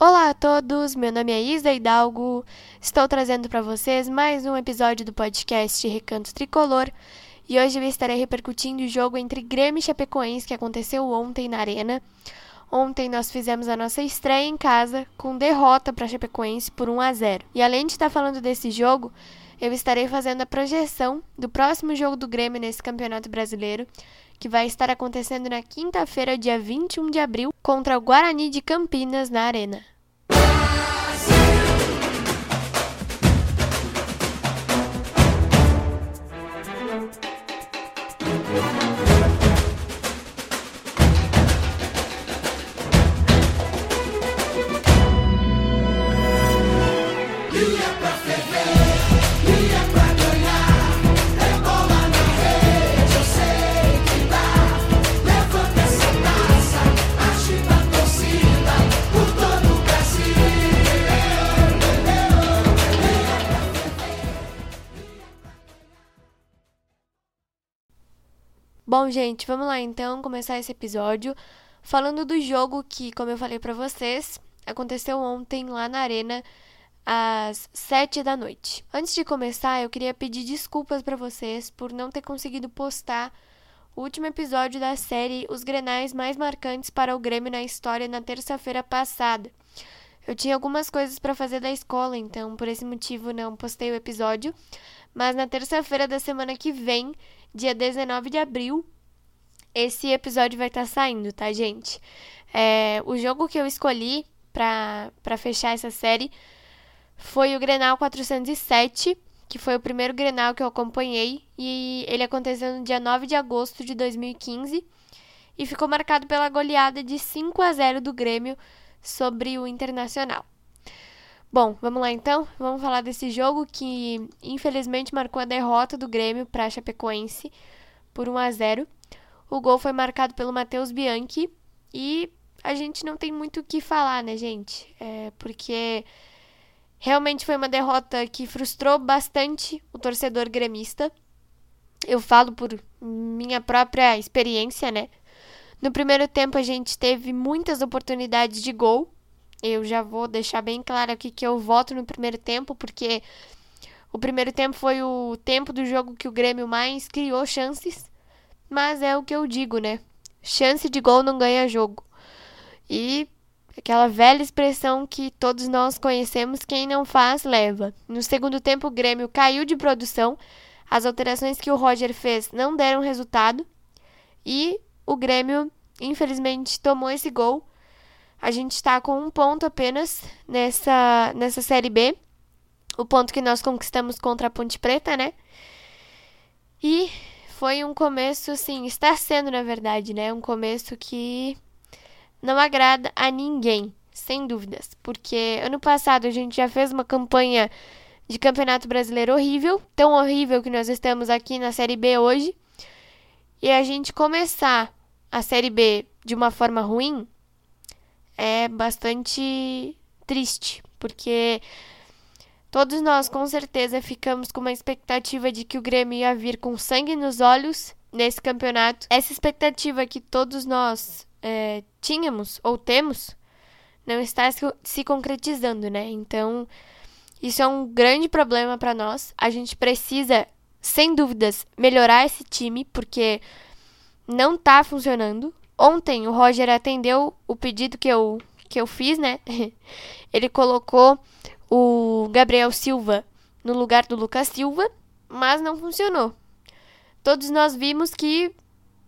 Olá a todos, meu nome é Isa Hidalgo. Estou trazendo para vocês mais um episódio do podcast Recanto Tricolor e hoje eu estarei repercutindo o jogo entre Grêmio e Chapecoense que aconteceu ontem na Arena. Ontem nós fizemos a nossa estreia em casa com derrota para Chapecoense por 1 a 0. E além de estar falando desse jogo, eu estarei fazendo a projeção do próximo jogo do Grêmio nesse Campeonato Brasileiro, que vai estar acontecendo na quinta-feira, dia 21 de abril, contra o Guarani de Campinas na Arena. Bom, gente, vamos lá então começar esse episódio falando do jogo que, como eu falei para vocês, aconteceu ontem lá na Arena às sete da noite. Antes de começar, eu queria pedir desculpas para vocês por não ter conseguido postar o último episódio da série Os Grenais Mais Marcantes para o Grêmio na História na terça-feira passada. Eu tinha algumas coisas para fazer da escola, então por esse motivo não postei o episódio, mas na terça-feira da semana que vem dia 19 de abril, esse episódio vai estar tá saindo, tá, gente? É, o jogo que eu escolhi para fechar essa série foi o Grenal 407, que foi o primeiro Grenal que eu acompanhei, e ele aconteceu no dia 9 de agosto de 2015 e ficou marcado pela goleada de 5 a 0 do Grêmio sobre o Internacional. Bom, vamos lá então. Vamos falar desse jogo que infelizmente marcou a derrota do Grêmio para a Chapecoense por 1 a 0. O gol foi marcado pelo Matheus Bianchi e a gente não tem muito o que falar, né, gente? É porque realmente foi uma derrota que frustrou bastante o torcedor gremista. Eu falo por minha própria experiência, né? No primeiro tempo a gente teve muitas oportunidades de gol, eu já vou deixar bem claro aqui que eu voto no primeiro tempo, porque o primeiro tempo foi o tempo do jogo que o Grêmio mais criou chances. Mas é o que eu digo, né? Chance de gol não ganha jogo. E aquela velha expressão que todos nós conhecemos: quem não faz, leva. No segundo tempo, o Grêmio caiu de produção. As alterações que o Roger fez não deram resultado. E o Grêmio, infelizmente, tomou esse gol a gente está com um ponto apenas nessa, nessa Série B. O ponto que nós conquistamos contra a Ponte Preta, né? E foi um começo, assim, está sendo, na verdade, né? Um começo que não agrada a ninguém, sem dúvidas. Porque ano passado a gente já fez uma campanha de campeonato brasileiro horrível, tão horrível que nós estamos aqui na Série B hoje. E a gente começar a Série B de uma forma ruim é bastante triste, porque todos nós com certeza ficamos com uma expectativa de que o Grêmio ia vir com sangue nos olhos nesse campeonato. Essa expectativa que todos nós é, tínhamos ou temos não está se concretizando, né? Então, isso é um grande problema para nós. A gente precisa, sem dúvidas, melhorar esse time, porque não está funcionando. Ontem o Roger atendeu o pedido que eu, que eu fiz, né? Ele colocou o Gabriel Silva no lugar do Lucas Silva, mas não funcionou. Todos nós vimos que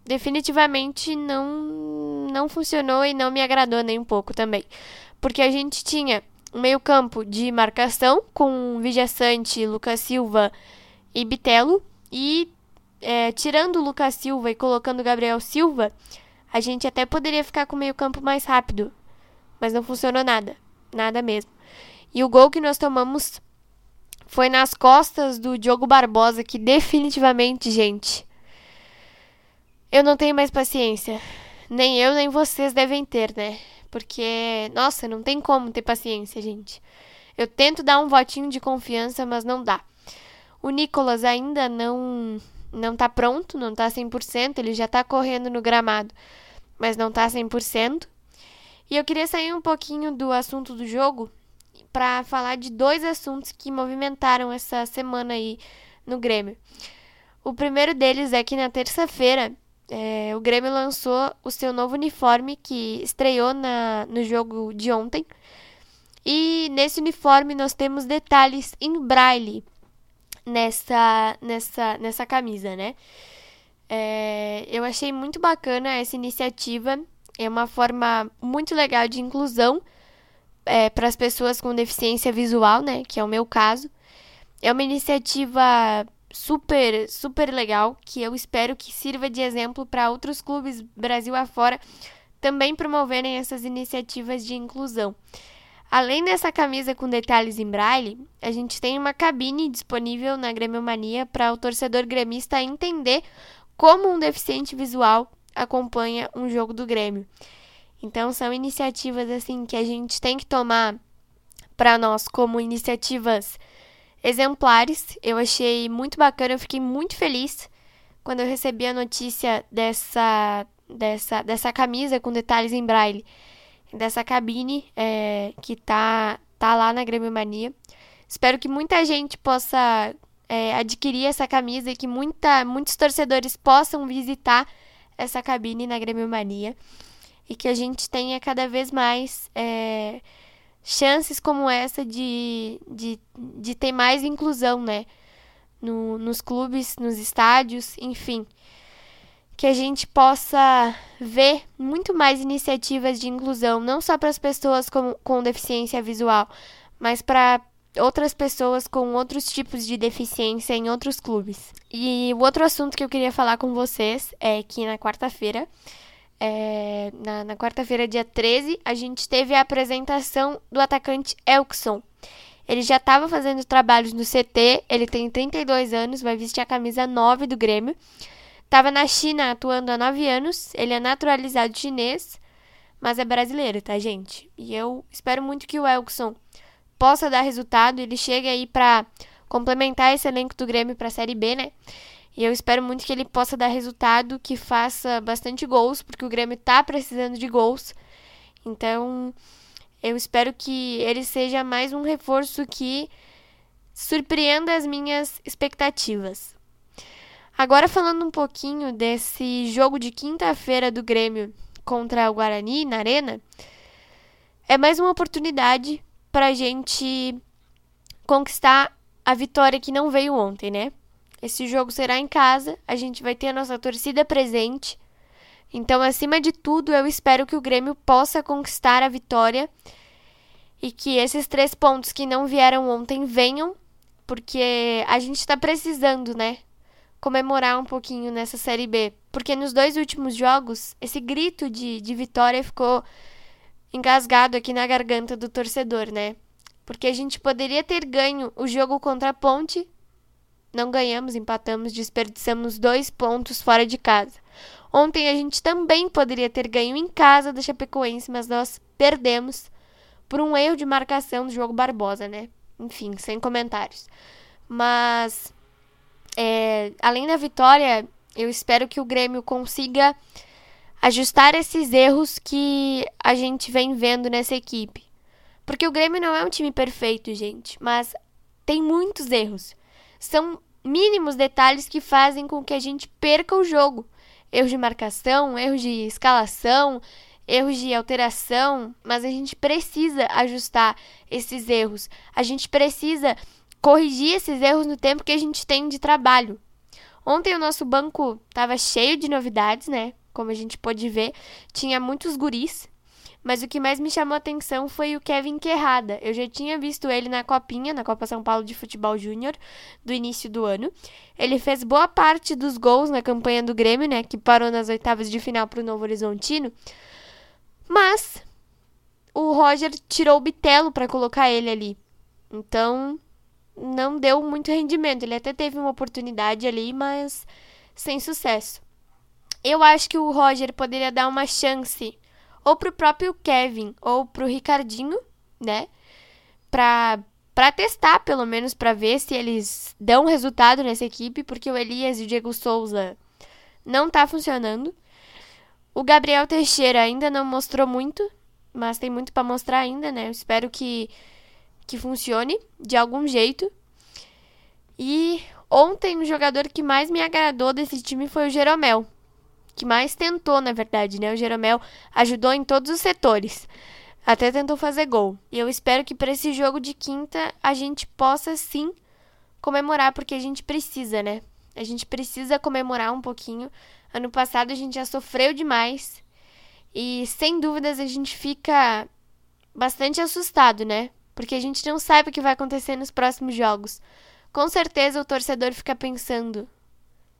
definitivamente não não funcionou e não me agradou nem um pouco também. Porque a gente tinha um meio-campo de marcação com Vijaçante, Lucas Silva e Bitelo e é, tirando o Lucas Silva e colocando o Gabriel Silva, a gente até poderia ficar com o meio-campo mais rápido, mas não funcionou nada. Nada mesmo. E o gol que nós tomamos foi nas costas do Diogo Barbosa, que definitivamente, gente, eu não tenho mais paciência. Nem eu, nem vocês devem ter, né? Porque, nossa, não tem como ter paciência, gente. Eu tento dar um votinho de confiança, mas não dá. O Nicolas ainda não não tá pronto, não tá 100%, ele já tá correndo no gramado, mas não tá 100%. E eu queria sair um pouquinho do assunto do jogo para falar de dois assuntos que movimentaram essa semana aí no Grêmio. O primeiro deles é que na terça-feira é, o Grêmio lançou o seu novo uniforme que estreou na, no jogo de ontem. E nesse uniforme nós temos detalhes em braille nessa, nessa, nessa camisa, né? É, eu achei muito bacana essa iniciativa. É uma forma muito legal de inclusão é, para as pessoas com deficiência visual, né? Que é o meu caso. É uma iniciativa super, super legal que eu espero que sirva de exemplo para outros clubes Brasil afora também promoverem essas iniciativas de inclusão. Além dessa camisa com detalhes em braille, a gente tem uma cabine disponível na Grêmio Mania para o torcedor gremista entender como um deficiente visual acompanha um jogo do Grêmio. Então são iniciativas assim que a gente tem que tomar para nós como iniciativas exemplares. Eu achei muito bacana, eu fiquei muito feliz quando eu recebi a notícia dessa, dessa, dessa camisa com detalhes em braille, dessa cabine é, que tá, tá lá na Grêmio Mania. Espero que muita gente possa é, adquirir essa camisa e que muita, muitos torcedores possam visitar essa cabine na Grêmio Mania e que a gente tenha cada vez mais. É, chances como essa de, de, de ter mais inclusão, né? No, nos clubes, nos estádios, enfim. Que a gente possa ver muito mais iniciativas de inclusão, não só para as pessoas com, com deficiência visual, mas para outras pessoas com outros tipos de deficiência em outros clubes. E o outro assunto que eu queria falar com vocês é que na quarta-feira é, na, na quarta-feira, dia 13, a gente teve a apresentação do atacante Elkson. Ele já estava fazendo trabalhos no CT, ele tem 32 anos, vai vestir a camisa 9 do Grêmio. Estava na China atuando há 9 anos, ele é naturalizado chinês, mas é brasileiro, tá, gente? E eu espero muito que o Elkson possa dar resultado, ele chegue aí para complementar esse elenco do Grêmio para a Série B, né? E eu espero muito que ele possa dar resultado, que faça bastante gols, porque o Grêmio tá precisando de gols. Então, eu espero que ele seja mais um reforço que surpreenda as minhas expectativas. Agora falando um pouquinho desse jogo de quinta-feira do Grêmio contra o Guarani na Arena, é mais uma oportunidade para a gente conquistar a vitória que não veio ontem, né? Esse jogo será em casa, a gente vai ter a nossa torcida presente. Então, acima de tudo, eu espero que o Grêmio possa conquistar a vitória e que esses três pontos que não vieram ontem venham, porque a gente está precisando, né? Comemorar um pouquinho nessa Série B. Porque nos dois últimos jogos, esse grito de, de vitória ficou engasgado aqui na garganta do torcedor, né? Porque a gente poderia ter ganho o jogo contra a Ponte não ganhamos, empatamos, desperdiçamos dois pontos fora de casa. Ontem a gente também poderia ter ganho em casa da Chapecoense, mas nós perdemos por um erro de marcação do jogo Barbosa, né? Enfim, sem comentários. Mas, além da vitória, eu espero que o Grêmio consiga ajustar esses erros que a gente vem vendo nessa equipe. Porque o Grêmio não é um time perfeito, gente, mas tem muitos erros são mínimos detalhes que fazem com que a gente perca o jogo. Erros de marcação, erros de escalação, erros de alteração, mas a gente precisa ajustar esses erros. A gente precisa corrigir esses erros no tempo que a gente tem de trabalho. Ontem o nosso banco estava cheio de novidades, né? Como a gente pôde ver, tinha muitos guris mas o que mais me chamou a atenção foi o Kevin Querrada. Eu já tinha visto ele na Copinha, na Copa São Paulo de Futebol Júnior, do início do ano. Ele fez boa parte dos gols na campanha do Grêmio, né, que parou nas oitavas de final para o Novo Horizontino. Mas o Roger tirou o Bitelo para colocar ele ali. Então, não deu muito rendimento. Ele até teve uma oportunidade ali, mas sem sucesso. Eu acho que o Roger poderia dar uma chance ou pro próprio Kevin ou pro Ricardinho, né? Pra, pra testar, pelo menos, para ver se eles dão resultado nessa equipe, porque o Elias e o Diego Souza não tá funcionando. O Gabriel Teixeira ainda não mostrou muito, mas tem muito para mostrar ainda, né? Eu espero que que funcione de algum jeito. E ontem o jogador que mais me agradou desse time foi o Jeromel, que mais tentou, na verdade, né? O Jeromel ajudou em todos os setores. Até tentou fazer gol. E eu espero que para esse jogo de quinta a gente possa sim comemorar, porque a gente precisa, né? A gente precisa comemorar um pouquinho. Ano passado a gente já sofreu demais. E sem dúvidas a gente fica bastante assustado, né? Porque a gente não sabe o que vai acontecer nos próximos jogos. Com certeza o torcedor fica pensando: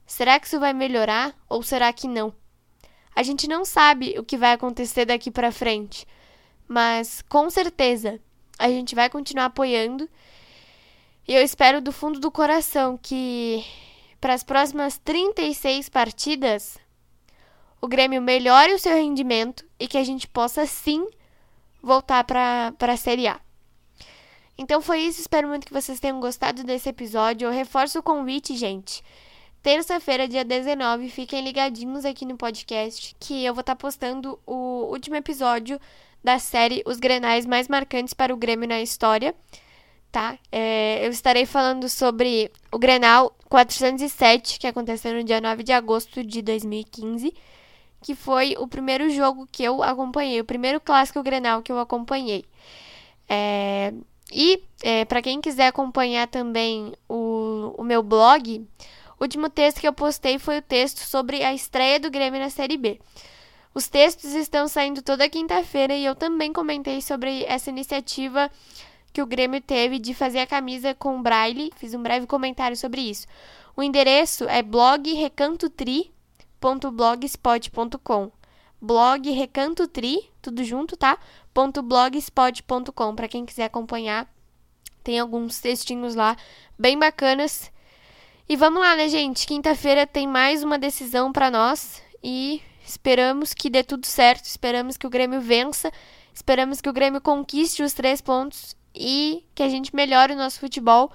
será que isso vai melhorar ou será que não? A gente não sabe o que vai acontecer daqui para frente, mas com certeza a gente vai continuar apoiando. E eu espero do fundo do coração que para as próximas 36 partidas o Grêmio melhore o seu rendimento e que a gente possa sim voltar para a Série A. Então foi isso, espero muito que vocês tenham gostado desse episódio. Eu reforço o convite, gente. Terça-feira, dia 19, fiquem ligadinhos aqui no podcast que eu vou estar tá postando o último episódio da série Os Grenais Mais Marcantes para o Grêmio na História, tá? É, eu estarei falando sobre o Grenal 407, que aconteceu no dia 9 de agosto de 2015, que foi o primeiro jogo que eu acompanhei, o primeiro clássico Grenal que eu acompanhei. É, e, é, para quem quiser acompanhar também o, o meu blog, o último texto que eu postei foi o texto sobre a estreia do Grêmio na Série B. Os textos estão saindo toda quinta-feira e eu também comentei sobre essa iniciativa que o Grêmio teve de fazer a camisa com braille. Fiz um breve comentário sobre isso. O endereço é blogrecantotri.blogspot.com. Blog Recanto Tri, tudo junto, tá? .blogspot.com para quem quiser acompanhar. Tem alguns textinhos lá bem bacanas. E vamos lá, né, gente? Quinta-feira tem mais uma decisão para nós e esperamos que dê tudo certo, esperamos que o Grêmio vença, esperamos que o Grêmio conquiste os três pontos e que a gente melhore o nosso futebol,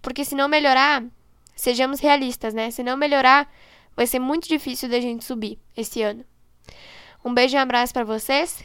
porque se não melhorar, sejamos realistas, né? Se não melhorar, vai ser muito difícil da gente subir esse ano. Um beijo e um abraço para vocês